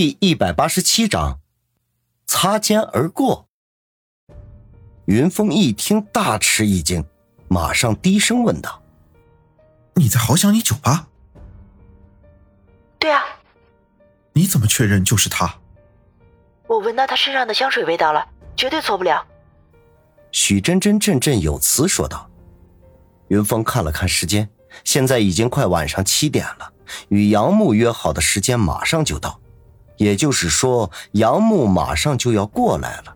第一百八十七章，擦肩而过。云峰一听，大吃一惊，马上低声问道：“你在好想你酒吧？”“对啊。”“你怎么确认就是他？”“我闻到他身上的香水味道了，绝对错不了。”许真真振振有词说道。云峰看了看时间，现在已经快晚上七点了，与杨木约好的时间马上就到。也就是说，杨木马上就要过来了。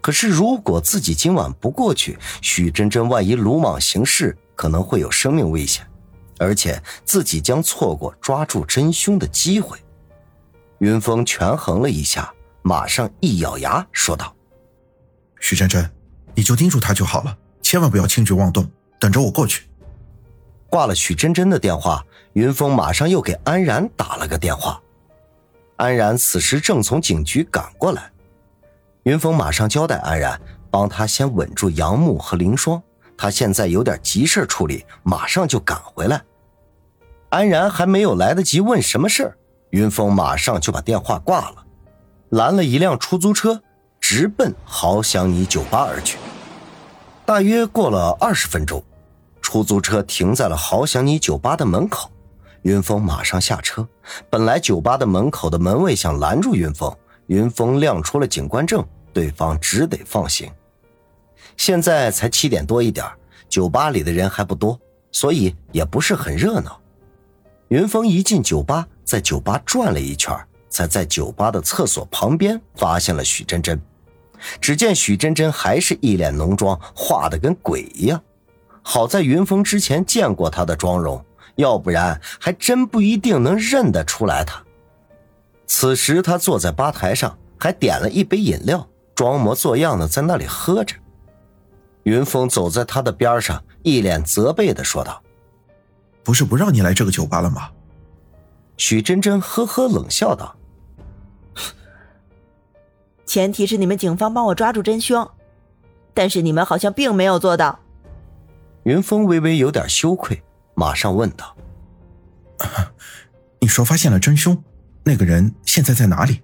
可是，如果自己今晚不过去，许真真万一鲁莽行事，可能会有生命危险，而且自己将错过抓住真凶的机会。云峰权衡了一下，马上一咬牙说道：“许真真，你就盯住他就好了，千万不要轻举妄动，等着我过去。”挂了许真真的电话，云峰马上又给安然打了个电话。安然此时正从警局赶过来，云峰马上交代安然帮他先稳住杨木和凌霜，他现在有点急事处理，马上就赶回来。安然还没有来得及问什么事云峰马上就把电话挂了，拦了一辆出租车，直奔好想你酒吧而去。大约过了二十分钟，出租车停在了好想你酒吧的门口。云峰马上下车，本来酒吧的门口的门卫想拦住云峰，云峰亮出了警官证，对方只得放行。现在才七点多一点，酒吧里的人还不多，所以也不是很热闹。云峰一进酒吧，在酒吧转了一圈，才在酒吧的厕所旁边发现了许真真。只见许真真还是一脸浓妆，画的跟鬼一样。好在云峰之前见过她的妆容。要不然还真不一定能认得出来他。此时他坐在吧台上，还点了一杯饮料，装模作样的在那里喝着。云峰走在他的边上，一脸责备的说道：“不是不让你来这个酒吧了吗？”许真真呵呵冷笑道：“前提是你们警方帮我抓住真凶，但是你们好像并没有做到。”云峰微微有点羞愧。马上问道：“ 你说发现了真凶，那个人现在在哪里？”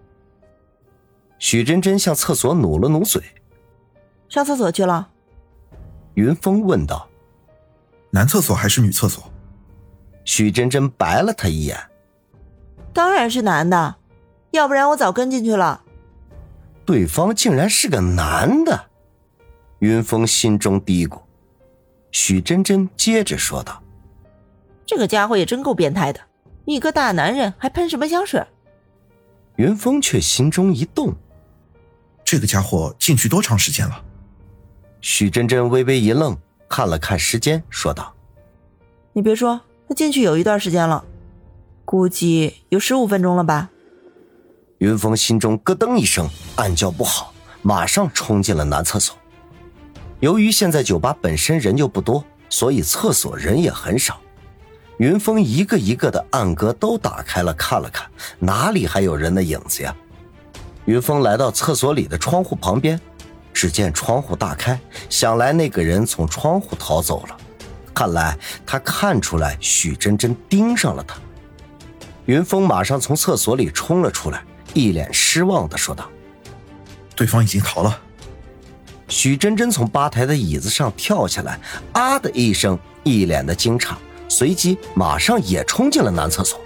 许真真向厕所努了努嘴，上厕所去了。云峰问道：“男厕所还是女厕所？”许真真白了他一眼：“当然是男的，要不然我早跟进去了。”对方竟然是个男的，云峰心中嘀咕。许真真接着说道。这个家伙也真够变态的，一个大男人还喷什么香水？云峰却心中一动，这个家伙进去多长时间了？许真真微微一愣，看了看时间，说道：“你别说，他进去有一段时间了，估计有十五分钟了吧。”云峰心中咯噔一声，暗叫不好，马上冲进了男厕所。由于现在酒吧本身人就不多，所以厕所人也很少。云峰一个一个的暗格都打开了，看了看，哪里还有人的影子呀？云峰来到厕所里的窗户旁边，只见窗户大开，想来那个人从窗户逃走了。看来他看出来许真真盯上了他。云峰马上从厕所里冲了出来，一脸失望的说道：“对方已经逃了。”许真真从吧台的椅子上跳下来，啊的一声，一脸的惊诧。随即马上也冲进了男厕所，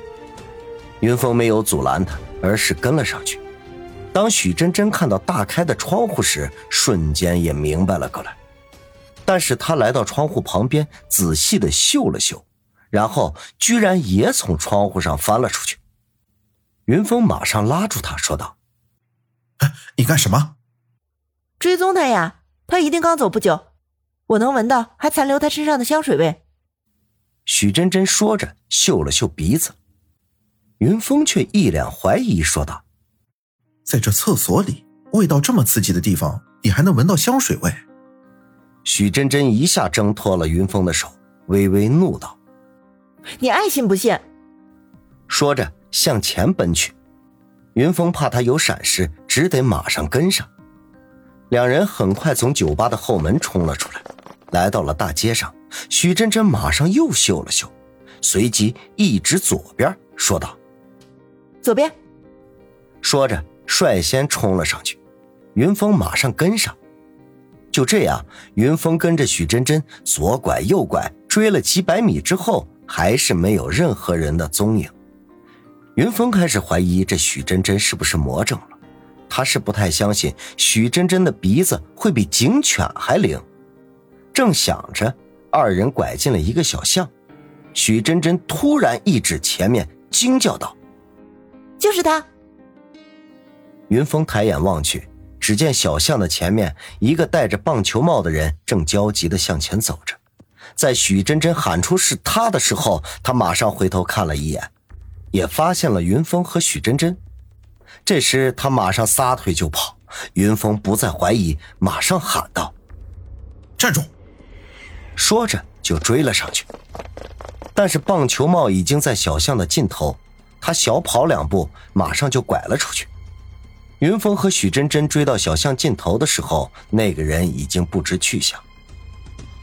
云峰没有阻拦他，而是跟了上去。当许真真看到大开的窗户时，瞬间也明白了过来。但是他来到窗户旁边，仔细的嗅了嗅，然后居然也从窗户上翻了出去。云峰马上拉住他说道：“你干什么？追踪他呀！他一定刚走不久，我能闻到还残留他身上的香水味。”许真真说着，嗅了嗅鼻子，云峰却一脸怀疑说道：“在这厕所里，味道这么刺激的地方，你还能闻到香水味？”许真真一下挣脱了云峰的手，微微怒道：“你爱信不信！”说着向前奔去。云峰怕他有闪失，只得马上跟上。两人很快从酒吧的后门冲了出来，来到了大街上。许真真马上又嗅了嗅，随即一指左边，说道：“左边。”说着率先冲了上去，云峰马上跟上。就这样，云峰跟着许真真左拐右拐追了几百米之后，还是没有任何人的踪影。云峰开始怀疑这许真真是不是魔怔了，他是不太相信许真真的鼻子会比警犬还灵。正想着，二人拐进了一个小巷，许真真突然一指前面，惊叫道：“就是他！”云峰抬眼望去。只见小巷的前面，一个戴着棒球帽的人正焦急的向前走着。在许真真喊出是他的时候，他马上回头看了一眼，也发现了云峰和许真真。这时他马上撒腿就跑。云峰不再怀疑，马上喊道：“站住！”说着就追了上去。但是棒球帽已经在小巷的尽头，他小跑两步，马上就拐了出去。云峰和许真真追到小巷尽头的时候，那个人已经不知去向。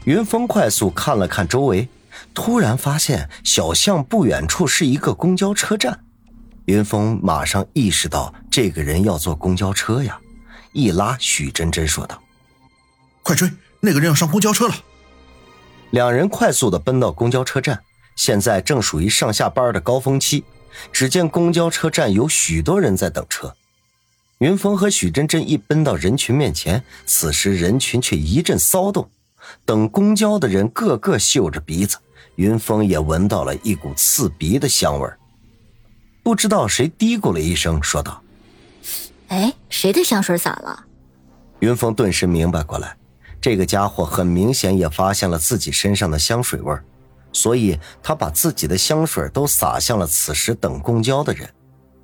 云峰快速看了看周围，突然发现小巷不远处是一个公交车站。云峰马上意识到这个人要坐公交车呀，一拉许真真说道：“快追，那个人要上公交车了！”两人快速的奔到公交车站，现在正属于上下班的高峰期。只见公交车站有许多人在等车。云峰和许真真一奔到人群面前，此时人群却一阵骚动。等公交的人个个嗅着鼻子，云峰也闻到了一股刺鼻的香味不知道谁嘀咕了一声，说道：“哎，谁的香水洒了？”云峰顿时明白过来，这个家伙很明显也发现了自己身上的香水味儿所以他把自己的香水都洒向了此时等公交的人。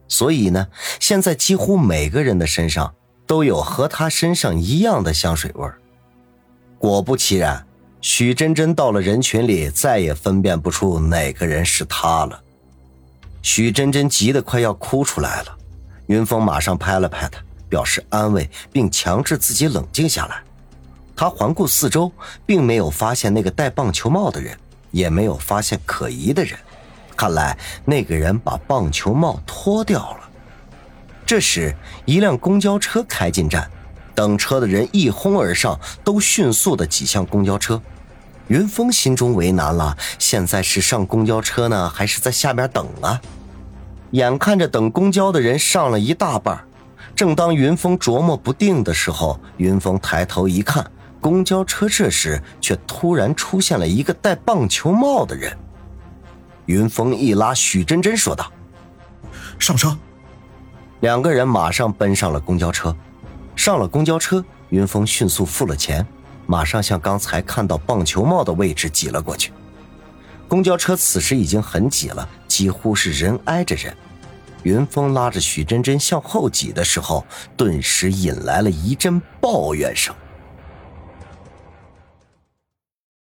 所以呢，现在几乎每个人的身上都有和他身上一样的香水味儿果不其然，许真真到了人群里，再也分辨不出哪个人是他了。许真真急得快要哭出来了。云峰马上拍了拍他，表示安慰，并强制自己冷静下来。他环顾四周，并没有发现那个戴棒球帽的人，也没有发现可疑的人。看来那个人把棒球帽脱掉了。这时，一辆公交车开进站，等车的人一哄而上，都迅速的挤向公交车。云峰心中为难了：现在是上公交车呢，还是在下边等啊？眼看着等公交的人上了一大半，正当云峰琢磨不定的时候，云峰抬头一看，公交车这时却突然出现了一个戴棒球帽的人。云峰一拉许真真说道：“上车。”两个人马上奔上了公交车。上了公交车，云峰迅速付了钱，马上向刚才看到棒球帽的位置挤了过去。公交车此时已经很挤了，几乎是人挨着人。云峰拉着许真真向后挤的时候，顿时引来了一阵抱怨声。